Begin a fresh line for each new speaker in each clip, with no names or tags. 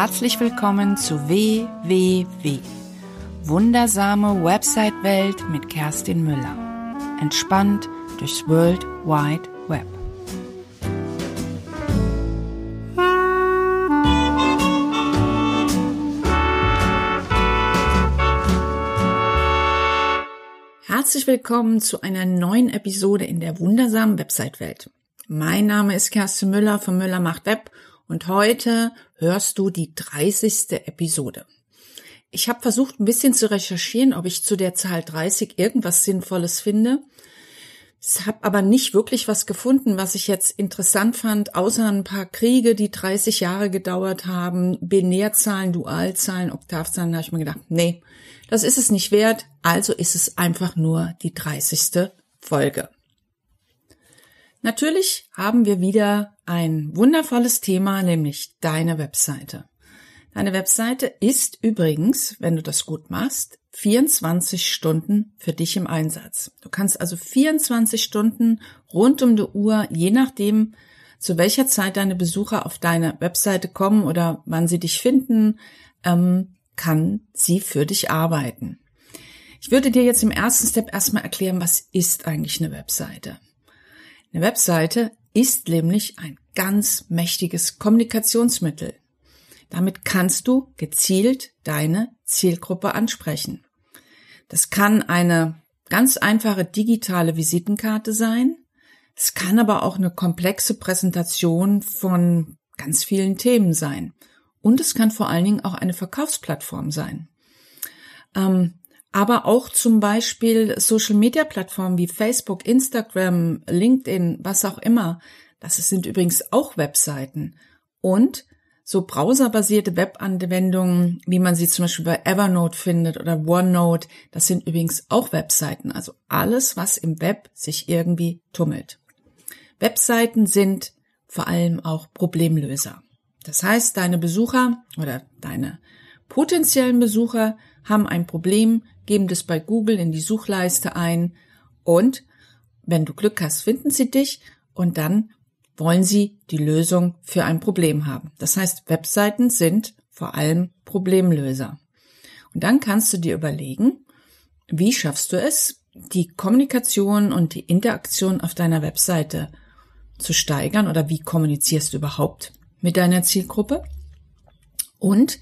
Herzlich willkommen zu WWW. Wundersame Website-Welt mit Kerstin Müller. Entspannt durchs World Wide Web. Herzlich willkommen zu einer neuen Episode in der wundersamen Website-Welt. Mein Name ist Kerstin Müller von Müller macht Web und heute hörst du die 30. Episode. Ich habe versucht, ein bisschen zu recherchieren, ob ich zu der Zahl 30 irgendwas Sinnvolles finde. Ich habe aber nicht wirklich was gefunden, was ich jetzt interessant fand, außer ein paar Kriege, die 30 Jahre gedauert haben, Binärzahlen, Dualzahlen, Oktavzahlen. Da habe ich mir gedacht, nee, das ist es nicht wert. Also ist es einfach nur die 30. Folge. Natürlich haben wir wieder ein wundervolles Thema, nämlich deine Webseite. Deine Webseite ist übrigens, wenn du das gut machst, 24 Stunden für dich im Einsatz. Du kannst also 24 Stunden rund um die Uhr, je nachdem, zu welcher Zeit deine Besucher auf deine Webseite kommen oder wann sie dich finden, ähm, kann sie für dich arbeiten. Ich würde dir jetzt im ersten Step erstmal erklären, was ist eigentlich eine Webseite. Eine Webseite ist nämlich ein ganz mächtiges Kommunikationsmittel. Damit kannst du gezielt deine Zielgruppe ansprechen. Das kann eine ganz einfache digitale Visitenkarte sein. Es kann aber auch eine komplexe Präsentation von ganz vielen Themen sein. Und es kann vor allen Dingen auch eine Verkaufsplattform sein. Ähm, aber auch zum Beispiel Social-Media-Plattformen wie Facebook, Instagram, LinkedIn, was auch immer. Das sind übrigens auch Webseiten. Und so browserbasierte Webanwendungen, wie man sie zum Beispiel bei Evernote findet oder OneNote, das sind übrigens auch Webseiten. Also alles, was im Web sich irgendwie tummelt. Webseiten sind vor allem auch Problemlöser. Das heißt, deine Besucher oder deine potenziellen Besucher haben ein Problem, geben das bei Google in die Suchleiste ein und wenn du Glück hast, finden sie dich und dann wollen sie die Lösung für ein Problem haben. Das heißt, Webseiten sind vor allem Problemlöser. Und dann kannst du dir überlegen, wie schaffst du es, die Kommunikation und die Interaktion auf deiner Webseite zu steigern oder wie kommunizierst du überhaupt mit deiner Zielgruppe? Und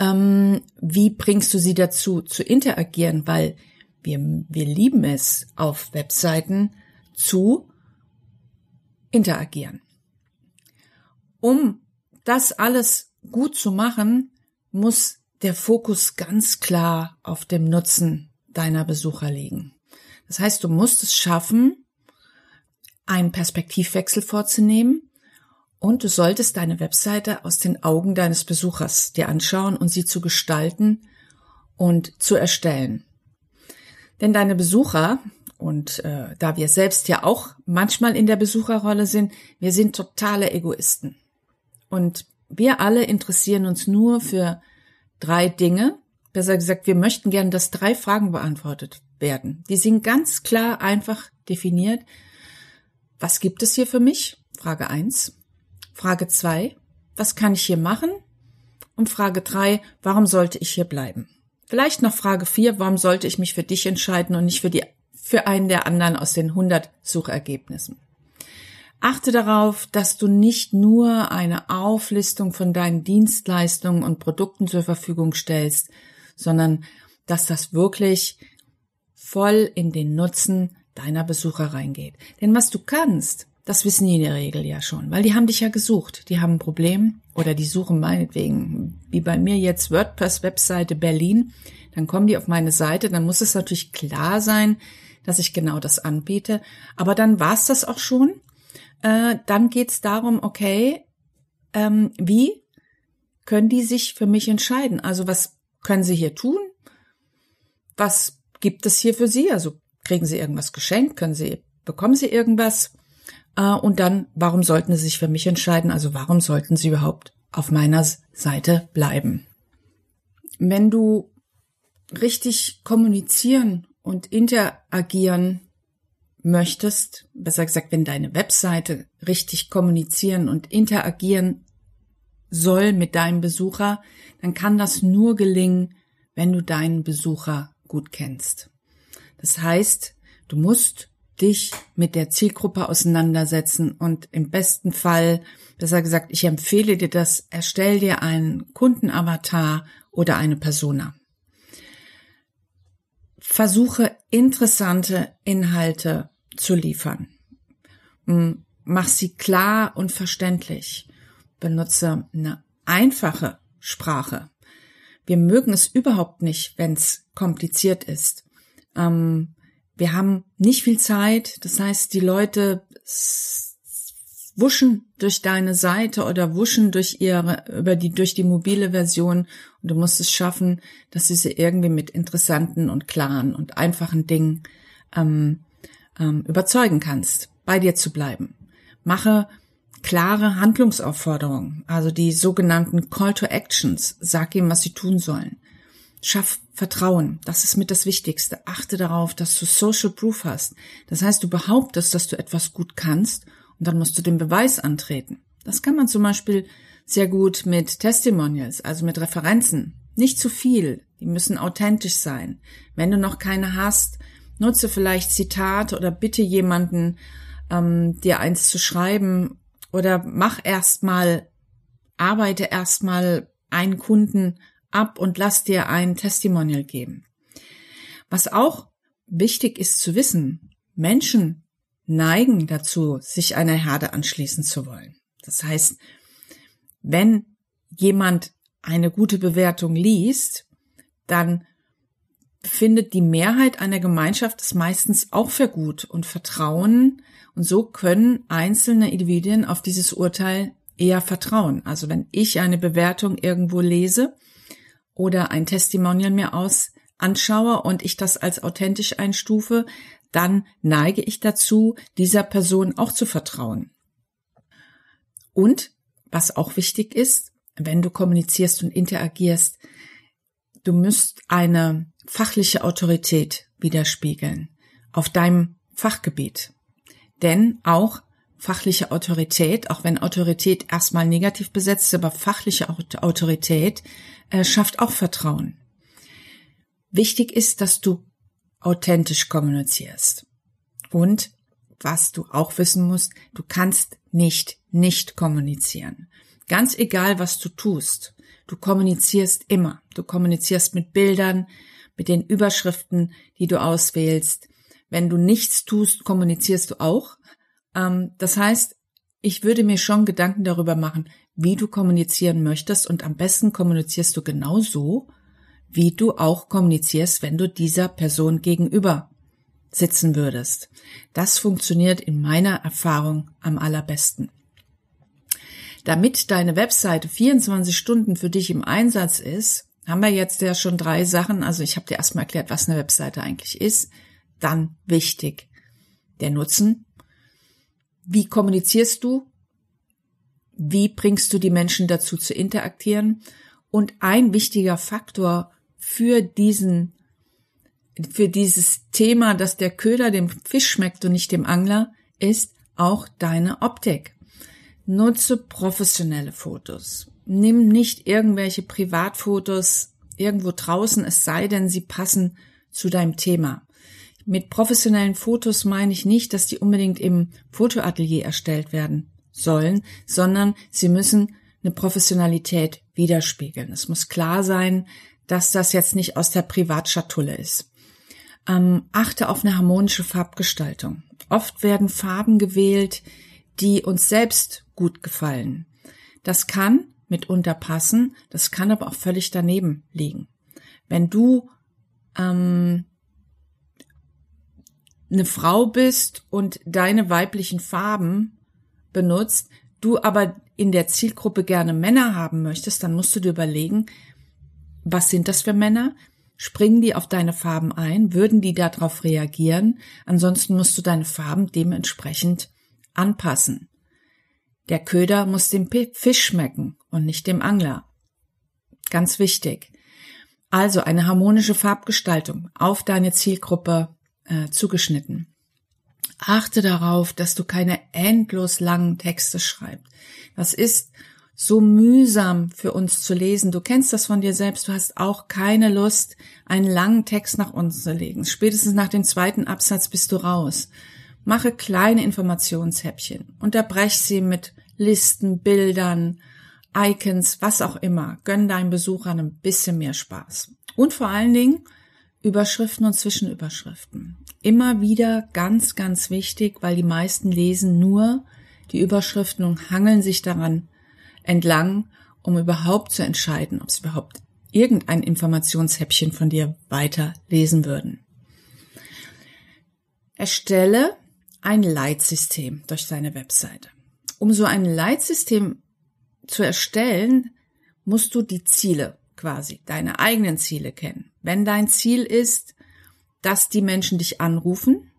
ähm, wie bringst du sie dazu zu interagieren? Weil wir, wir lieben es, auf Webseiten zu interagieren. Um das alles gut zu machen, muss der Fokus ganz klar auf dem Nutzen deiner Besucher liegen. Das heißt, du musst es schaffen, einen Perspektivwechsel vorzunehmen und du solltest deine Webseite aus den Augen deines Besuchers dir anschauen und sie zu gestalten und zu erstellen. Denn deine Besucher, und äh, da wir selbst ja auch manchmal in der Besucherrolle sind, wir sind totale Egoisten. Und wir alle interessieren uns nur für drei Dinge. Besser gesagt, wir möchten gerne, dass drei Fragen beantwortet werden. Die sind ganz klar einfach definiert. Was gibt es hier für mich? Frage eins. Frage zwei, was kann ich hier machen? Und Frage drei, warum sollte ich hier bleiben? Vielleicht noch Frage vier, warum sollte ich mich für dich entscheiden und nicht für die, für einen der anderen aus den 100 Suchergebnissen? Achte darauf, dass du nicht nur eine Auflistung von deinen Dienstleistungen und Produkten zur Verfügung stellst, sondern dass das wirklich voll in den Nutzen deiner Besucher reingeht. Denn was du kannst, das wissen die in der Regel ja schon, weil die haben dich ja gesucht. Die haben ein Problem oder die suchen meinetwegen, wie bei mir jetzt WordPress-Webseite Berlin. Dann kommen die auf meine Seite, dann muss es natürlich klar sein, dass ich genau das anbiete. Aber dann war's das auch schon. Äh, dann geht's darum, okay, ähm, wie können die sich für mich entscheiden? Also was können sie hier tun? Was gibt es hier für sie? Also kriegen sie irgendwas geschenkt? Können sie, bekommen sie irgendwas? Äh, und dann, warum sollten Sie sich für mich entscheiden? Also warum sollten Sie überhaupt auf meiner Seite bleiben? Wenn du richtig kommunizieren und interagieren möchtest, besser gesagt, wenn deine Webseite richtig kommunizieren und interagieren soll mit deinem Besucher, dann kann das nur gelingen, wenn du deinen Besucher gut kennst. Das heißt, du musst dich mit der Zielgruppe auseinandersetzen und im besten Fall, besser gesagt, ich empfehle dir das, erstell dir einen Kundenavatar oder eine Persona. Versuche interessante Inhalte zu liefern. Mach sie klar und verständlich. Benutze eine einfache Sprache. Wir mögen es überhaupt nicht, wenn es kompliziert ist. Ähm, wir haben nicht viel Zeit, das heißt, die Leute wuschen durch deine Seite oder wuschen durch ihre, über die, durch die mobile Version und du musst es schaffen, dass du sie irgendwie mit interessanten und klaren und einfachen Dingen ähm, ähm, überzeugen kannst, bei dir zu bleiben. Mache klare Handlungsaufforderungen, also die sogenannten Call to Actions. Sag ihm, was sie tun sollen. Schaff Vertrauen. Das ist mit das Wichtigste. Achte darauf, dass du Social Proof hast. Das heißt, du behauptest, dass du etwas gut kannst und dann musst du den Beweis antreten. Das kann man zum Beispiel sehr gut mit Testimonials, also mit Referenzen. Nicht zu viel. Die müssen authentisch sein. Wenn du noch keine hast, nutze vielleicht Zitate oder bitte jemanden, ähm, dir eins zu schreiben oder mach erstmal, arbeite erstmal einen Kunden ab und lass dir ein Testimonial geben. Was auch wichtig ist zu wissen, Menschen neigen dazu, sich einer Herde anschließen zu wollen. Das heißt, wenn jemand eine gute Bewertung liest, dann findet die Mehrheit einer Gemeinschaft es meistens auch für gut und vertrauen und so können einzelne Individuen auf dieses Urteil eher vertrauen. Also wenn ich eine Bewertung irgendwo lese oder ein Testimonial mir aus anschaue und ich das als authentisch einstufe, dann neige ich dazu, dieser Person auch zu vertrauen. Und was auch wichtig ist, wenn du kommunizierst und interagierst, du musst eine fachliche Autorität widerspiegeln auf deinem Fachgebiet. Denn auch fachliche Autorität, auch wenn Autorität erstmal negativ besetzt ist, aber fachliche Autorität äh, schafft auch Vertrauen. Wichtig ist, dass du authentisch kommunizierst. Und was du auch wissen musst, du kannst nicht nicht kommunizieren. Ganz egal, was du tust, du kommunizierst immer. Du kommunizierst mit Bildern, mit den Überschriften, die du auswählst. Wenn du nichts tust, kommunizierst du auch. Ähm, das heißt, ich würde mir schon Gedanken darüber machen, wie du kommunizieren möchtest und am besten kommunizierst du genau so, wie du auch kommunizierst, wenn du dieser Person gegenüber sitzen würdest. Das funktioniert in meiner Erfahrung am allerbesten. Damit deine Webseite 24 Stunden für dich im Einsatz ist, haben wir jetzt ja schon drei Sachen. Also ich habe dir erstmal erklärt, was eine Webseite eigentlich ist. Dann wichtig, der Nutzen. Wie kommunizierst du? Wie bringst du die Menschen dazu zu interagieren? Und ein wichtiger Faktor für diesen, für dieses Thema, dass der Köder dem Fisch schmeckt und nicht dem Angler, ist auch deine Optik. Nutze professionelle Fotos. Nimm nicht irgendwelche Privatfotos irgendwo draußen, es sei denn, sie passen zu deinem Thema. Mit professionellen Fotos meine ich nicht, dass die unbedingt im Fotoatelier erstellt werden sollen, sondern sie müssen eine Professionalität widerspiegeln. Es muss klar sein, dass das jetzt nicht aus der Privatschatulle ist. Ähm, achte auf eine harmonische Farbgestaltung. Oft werden Farben gewählt, die uns selbst gut gefallen. Das kann mitunter passen, das kann aber auch völlig daneben liegen. Wenn du ähm, eine Frau bist und deine weiblichen Farben benutzt, du aber in der Zielgruppe gerne Männer haben möchtest, dann musst du dir überlegen, was sind das für Männer? Springen die auf deine Farben ein? Würden die darauf reagieren? Ansonsten musst du deine Farben dementsprechend anpassen. Der Köder muss dem Fisch schmecken und nicht dem Angler. Ganz wichtig. Also eine harmonische Farbgestaltung auf deine Zielgruppe äh, zugeschnitten. Achte darauf, dass du keine endlos langen Texte schreibst. Das ist so mühsam für uns zu lesen. Du kennst das von dir selbst. Du hast auch keine Lust, einen langen Text nach uns zu legen. Spätestens nach dem zweiten Absatz bist du raus. Mache kleine Informationshäppchen. Unterbrech sie mit Listen, Bildern, Icons, was auch immer. Gönn deinen Besuchern ein bisschen mehr Spaß. Und vor allen Dingen Überschriften und Zwischenüberschriften. Immer wieder ganz, ganz wichtig, weil die meisten lesen nur die Überschriften und hangeln sich daran entlang, um überhaupt zu entscheiden, ob sie überhaupt irgendein Informationshäppchen von dir weiter lesen würden. Erstelle ein Leitsystem durch deine Webseite. Um so ein Leitsystem zu erstellen, musst du die Ziele quasi, deine eigenen Ziele kennen. Wenn dein Ziel ist, dass die Menschen dich anrufen,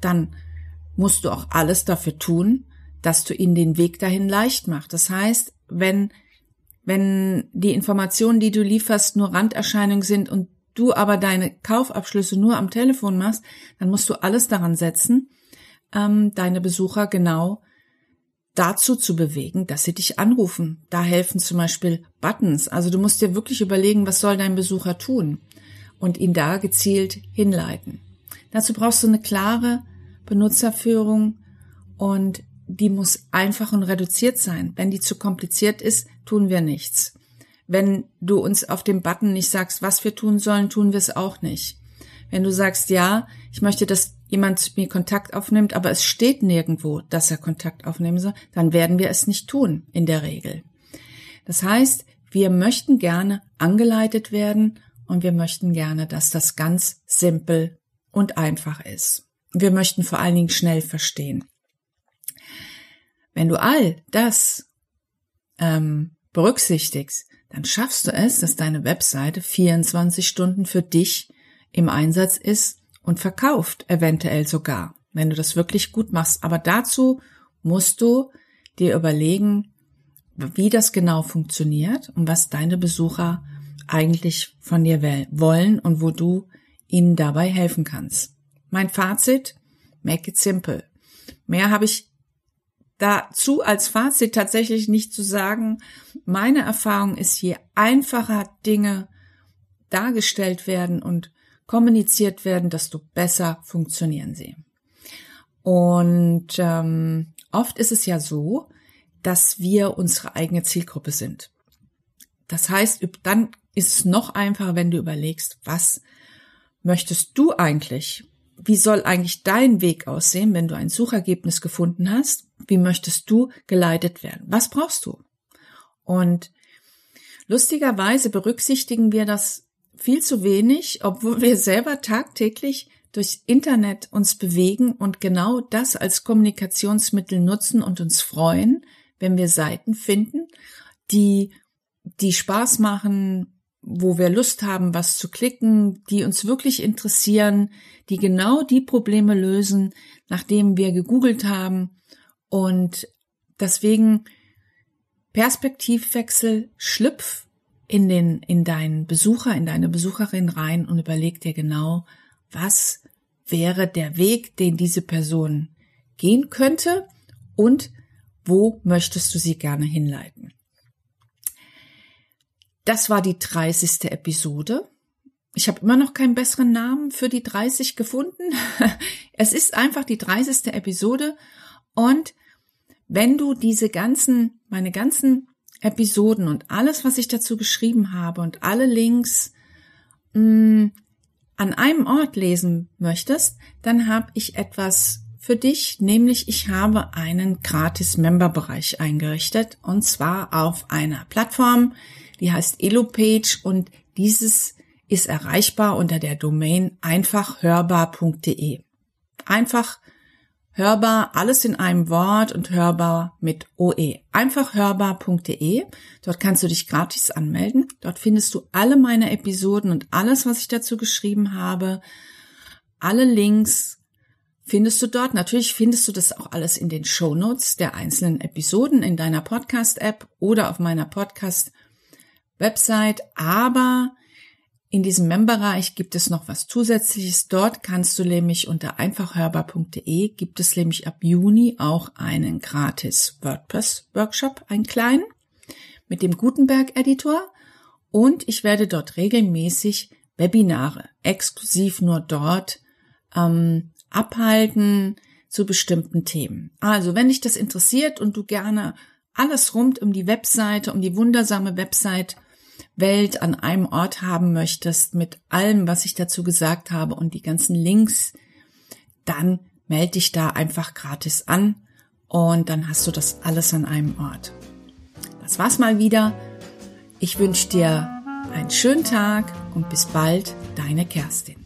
dann musst du auch alles dafür tun, dass du ihnen den Weg dahin leicht machst. Das heißt, wenn, wenn die Informationen, die du lieferst, nur Randerscheinungen sind und du aber deine Kaufabschlüsse nur am Telefon machst, dann musst du alles daran setzen, ähm, deine Besucher genau dazu zu bewegen, dass sie dich anrufen. Da helfen zum Beispiel Buttons. Also du musst dir wirklich überlegen, was soll dein Besucher tun und ihn da gezielt hinleiten. Dazu brauchst du eine klare Benutzerführung und die muss einfach und reduziert sein. Wenn die zu kompliziert ist, tun wir nichts. Wenn du uns auf dem Button nicht sagst, was wir tun sollen, tun wir es auch nicht. Wenn du sagst, ja, ich möchte, dass jemand zu mir Kontakt aufnimmt, aber es steht nirgendwo, dass er Kontakt aufnehmen soll, dann werden wir es nicht tun, in der Regel. Das heißt, wir möchten gerne angeleitet werden und wir möchten gerne, dass das ganz simpel und einfach ist. Wir möchten vor allen Dingen schnell verstehen. Wenn du all das ähm, berücksichtigst, dann schaffst du es, dass deine Webseite 24 Stunden für dich im Einsatz ist und verkauft, eventuell sogar, wenn du das wirklich gut machst. Aber dazu musst du dir überlegen, wie das genau funktioniert und was deine Besucher eigentlich von dir wollen und wo du ihnen dabei helfen kannst. Mein Fazit, make it simple. Mehr habe ich dazu als Fazit tatsächlich nicht zu sagen. Meine Erfahrung ist, je einfacher Dinge dargestellt werden und kommuniziert werden, desto besser funktionieren sie. Und ähm, oft ist es ja so, dass wir unsere eigene Zielgruppe sind. Das heißt, dann ist es noch einfacher, wenn du überlegst, was möchtest du eigentlich? Wie soll eigentlich dein Weg aussehen, wenn du ein Suchergebnis gefunden hast? Wie möchtest du geleitet werden? Was brauchst du? Und lustigerweise berücksichtigen wir das viel zu wenig, obwohl wir selber tagtäglich durchs Internet uns bewegen und genau das als Kommunikationsmittel nutzen und uns freuen, wenn wir Seiten finden, die, die Spaß machen, wo wir Lust haben, was zu klicken, die uns wirklich interessieren, die genau die Probleme lösen, nachdem wir gegoogelt haben und deswegen Perspektivwechsel, schlüpf in den, in deinen Besucher, in deine Besucherin rein und überleg dir genau, was wäre der Weg, den diese Person gehen könnte und wo möchtest du sie gerne hinleiten. Das war die 30. Episode. Ich habe immer noch keinen besseren Namen für die 30 gefunden. es ist einfach die 30. Episode und wenn du diese ganzen, meine ganzen Episoden und alles, was ich dazu geschrieben habe und alle Links mh, mm, an einem Ort lesen möchtest, dann habe ich etwas für dich, nämlich ich habe einen gratis Member-Bereich eingerichtet und zwar auf einer Plattform, die heißt EloPage und dieses ist erreichbar unter der Domain einfachhörbar.de. Einfach hörbar, alles in einem Wort und hörbar mit OE. Einfachhörbar.de. Dort kannst du dich gratis anmelden. Dort findest du alle meine Episoden und alles, was ich dazu geschrieben habe. Alle Links findest du dort. Natürlich findest du das auch alles in den Show Notes der einzelnen Episoden in deiner Podcast-App oder auf meiner Podcast-Website. Aber in diesem Memberbereich gibt es noch was Zusätzliches. Dort kannst du nämlich unter einfachhörbar.de gibt es nämlich ab Juni auch einen gratis WordPress Workshop, einen kleinen. mit dem Gutenberg-Editor und ich werde dort regelmäßig Webinare exklusiv nur dort ähm, abhalten zu bestimmten Themen. Also, wenn dich das interessiert und du gerne alles rund um die Webseite, um die wundersame Website Welt an einem Ort haben möchtest, mit allem, was ich dazu gesagt habe und die ganzen Links, dann melde dich da einfach gratis an und dann hast du das alles an einem Ort. Das war's mal wieder. Ich wünsche dir einen schönen Tag und bis bald, deine Kerstin.